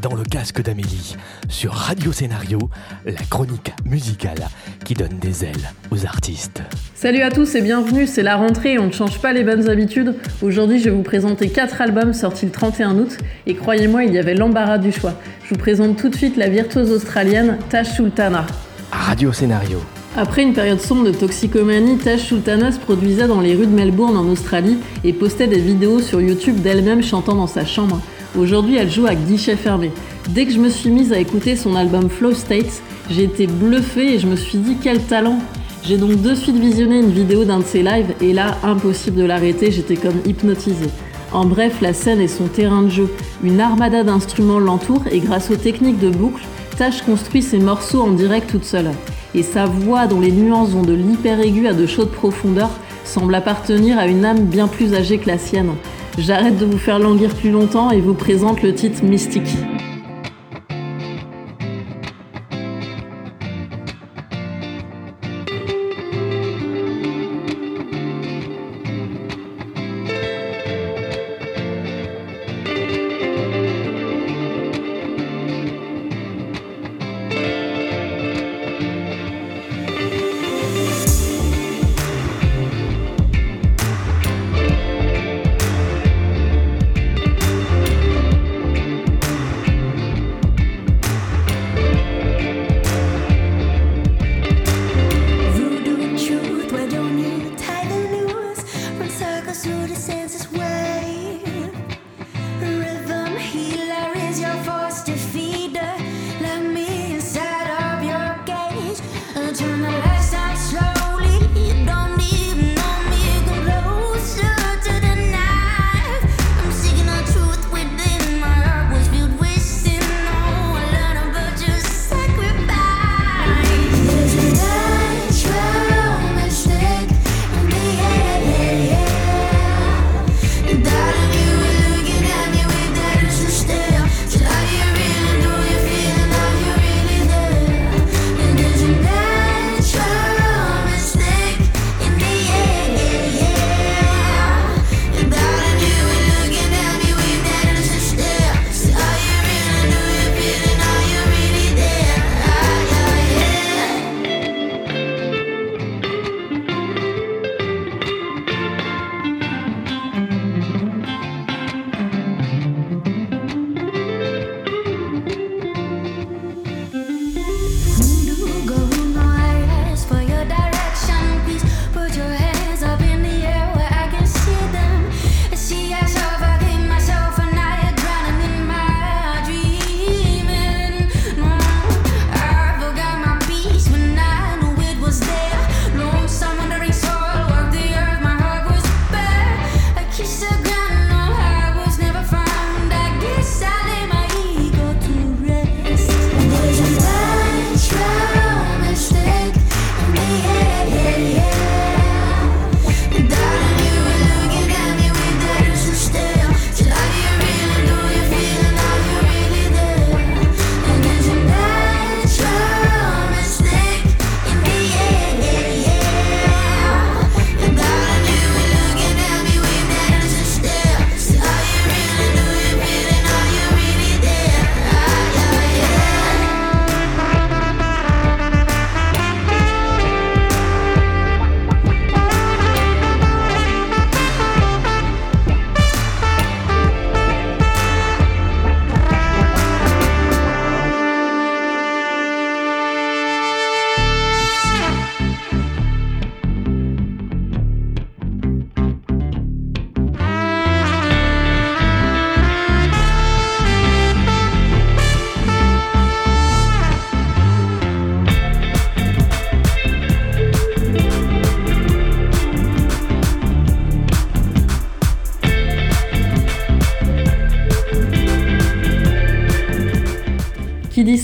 dans le casque d'Amélie sur Radio Scénario, la chronique musicale qui donne des ailes aux artistes. Salut à tous et bienvenue, c'est la rentrée on ne change pas les bonnes habitudes. Aujourd'hui, je vais vous présenter 4 albums sortis le 31 août et croyez-moi, il y avait l'embarras du choix. Je vous présente tout de suite la virtuose australienne Tash Sultana. Radio Scénario. Après une période sombre de toxicomanie, Tash Sultana se produisait dans les rues de Melbourne en Australie et postait des vidéos sur YouTube d'elle-même chantant dans sa chambre. Aujourd'hui, elle joue à guichet fermé. Dès que je me suis mise à écouter son album Flow States, j'ai été bluffée et je me suis dit quel talent J'ai donc de suite visionné une vidéo d'un de ses lives et là, impossible de l'arrêter, j'étais comme hypnotisée. En bref, la scène est son terrain de jeu. Une armada d'instruments l'entoure et grâce aux techniques de boucle, Tash construit ses morceaux en direct toute seule. Et sa voix, dont les nuances vont de l'hyper aigu à de chaudes profondeurs, semble appartenir à une âme bien plus âgée que la sienne. J'arrête de vous faire languir plus longtemps et vous présente le titre Mystique.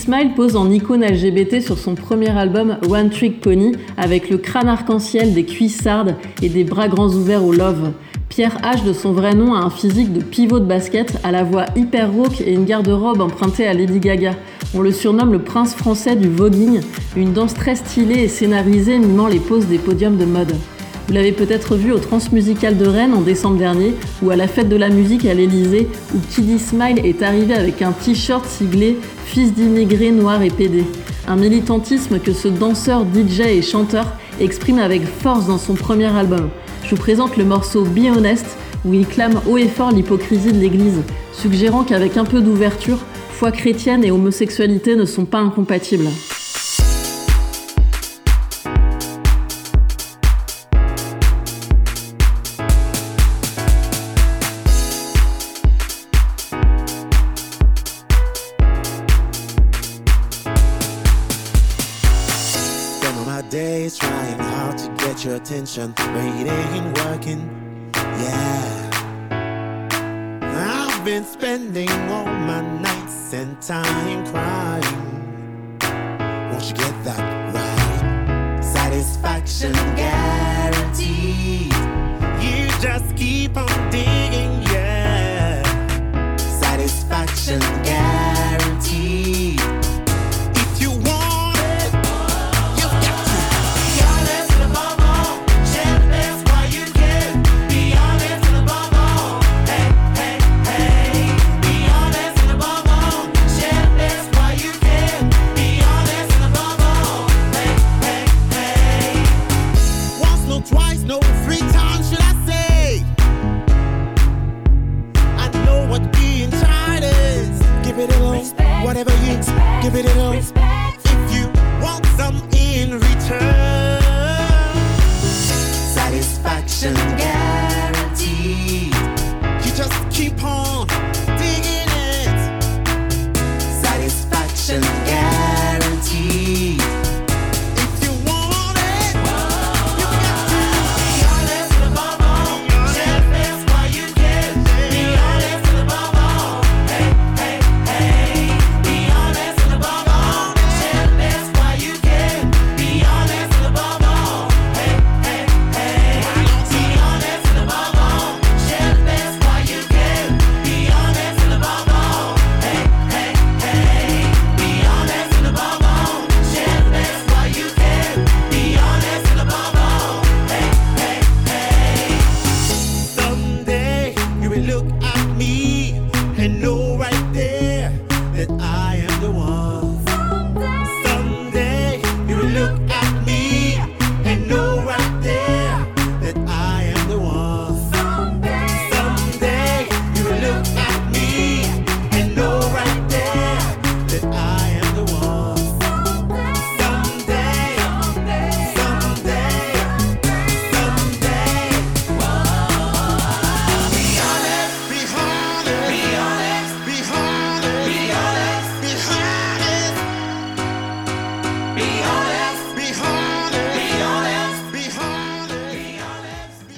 Smile pose en icône LGBT sur son premier album One Trick Pony avec le crâne arc-en-ciel, des cuissardes et des bras grands ouverts au love. Pierre H, de son vrai nom, a un physique de pivot de basket, à la voix hyper rauque et une garde-robe empruntée à Lady Gaga. On le surnomme le prince français du voguing, une danse très stylée et scénarisée mimant les poses des podiums de mode. Vous l'avez peut-être vu au Transmusical de Rennes en décembre dernier ou à la fête de la musique à l'Elysée où Kiddy Smile est arrivé avec un t-shirt siglé Fils d'immigrés noirs et PD. Un militantisme que ce danseur, DJ et chanteur exprime avec force dans son premier album. Je vous présente le morceau Be Honest où il clame haut et fort l'hypocrisie de l'Église, suggérant qu'avec un peu d'ouverture, foi chrétienne et homosexualité ne sont pas incompatibles. Attention, but it ain't working. Yeah. I've been spending all my nights and time crying. Won't you get that right? Satisfaction guaranteed. You just keep on digging, yeah. Satisfaction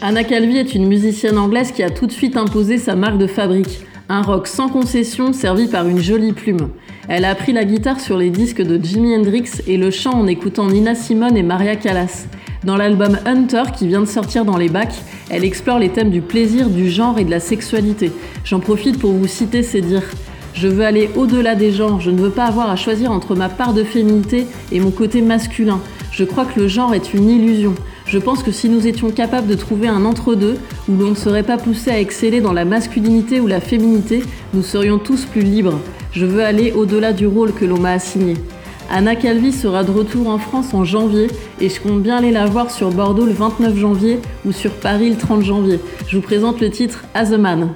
Anna Calvi est une musicienne anglaise qui a tout de suite imposé sa marque de fabrique, un rock sans concession servi par une jolie plume. Elle a appris la guitare sur les disques de Jimi Hendrix et le chant en écoutant Nina Simone et Maria Callas. Dans l'album Hunter qui vient de sortir dans les bacs, elle explore les thèmes du plaisir, du genre et de la sexualité. J'en profite pour vous citer ses dires. Je veux aller au-delà des genres, je ne veux pas avoir à choisir entre ma part de féminité et mon côté masculin. Je crois que le genre est une illusion. Je pense que si nous étions capables de trouver un entre-deux, où l'on ne serait pas poussé à exceller dans la masculinité ou la féminité, nous serions tous plus libres. Je veux aller au-delà du rôle que l'on m'a assigné. Anna Calvi sera de retour en France en janvier et je compte bien aller la voir sur Bordeaux le 29 janvier ou sur Paris le 30 janvier. Je vous présente le titre As a Man.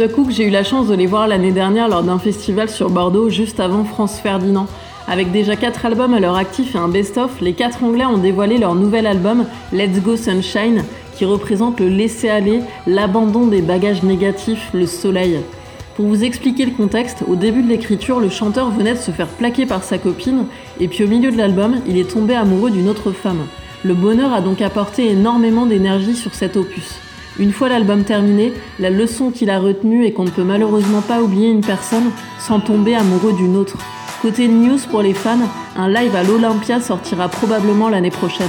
The Cook, j'ai eu la chance de les voir l'année dernière lors d'un festival sur Bordeaux, juste avant France Ferdinand. Avec déjà 4 albums à leur actif et un best-of, les 4 Anglais ont dévoilé leur nouvel album, Let's Go Sunshine, qui représente le laisser-aller, l'abandon des bagages négatifs, le soleil. Pour vous expliquer le contexte, au début de l'écriture, le chanteur venait de se faire plaquer par sa copine, et puis au milieu de l'album, il est tombé amoureux d'une autre femme. Le bonheur a donc apporté énormément d'énergie sur cet opus. Une fois l'album terminé, la leçon qu'il a retenue est qu'on ne peut malheureusement pas oublier une personne sans tomber amoureux d'une autre. Côté news pour les fans, un live à l'Olympia sortira probablement l'année prochaine.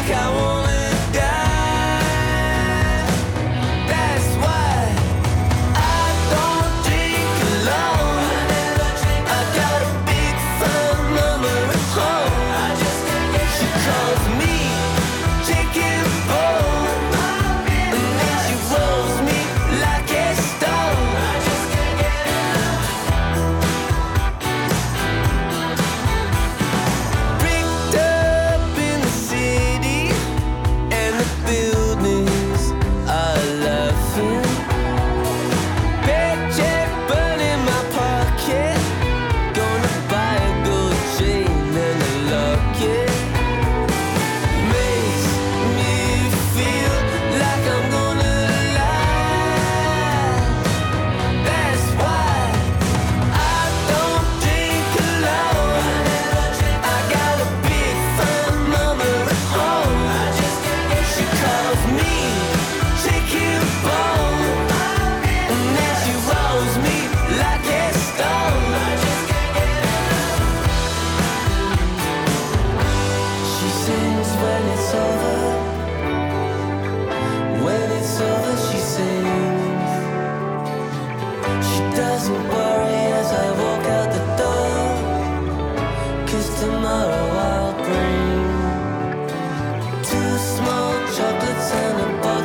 Like I wanna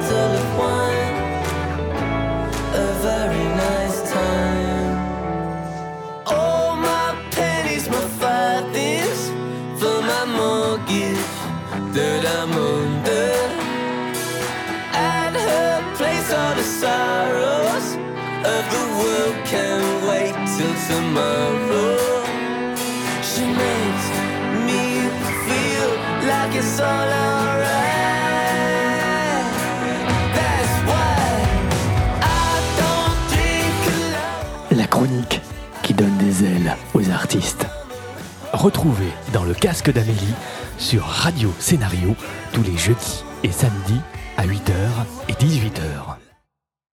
sorrows of wine. A very nice time. All my pennies further this for my mortgage. That I'm under. At her place on the shores of the world. Can't wait till tomorrow. La chronique qui donne des ailes aux artistes. Retrouvez dans le casque d'Amélie sur Radio Scénario tous les jeudis et samedis à 8h et 18h.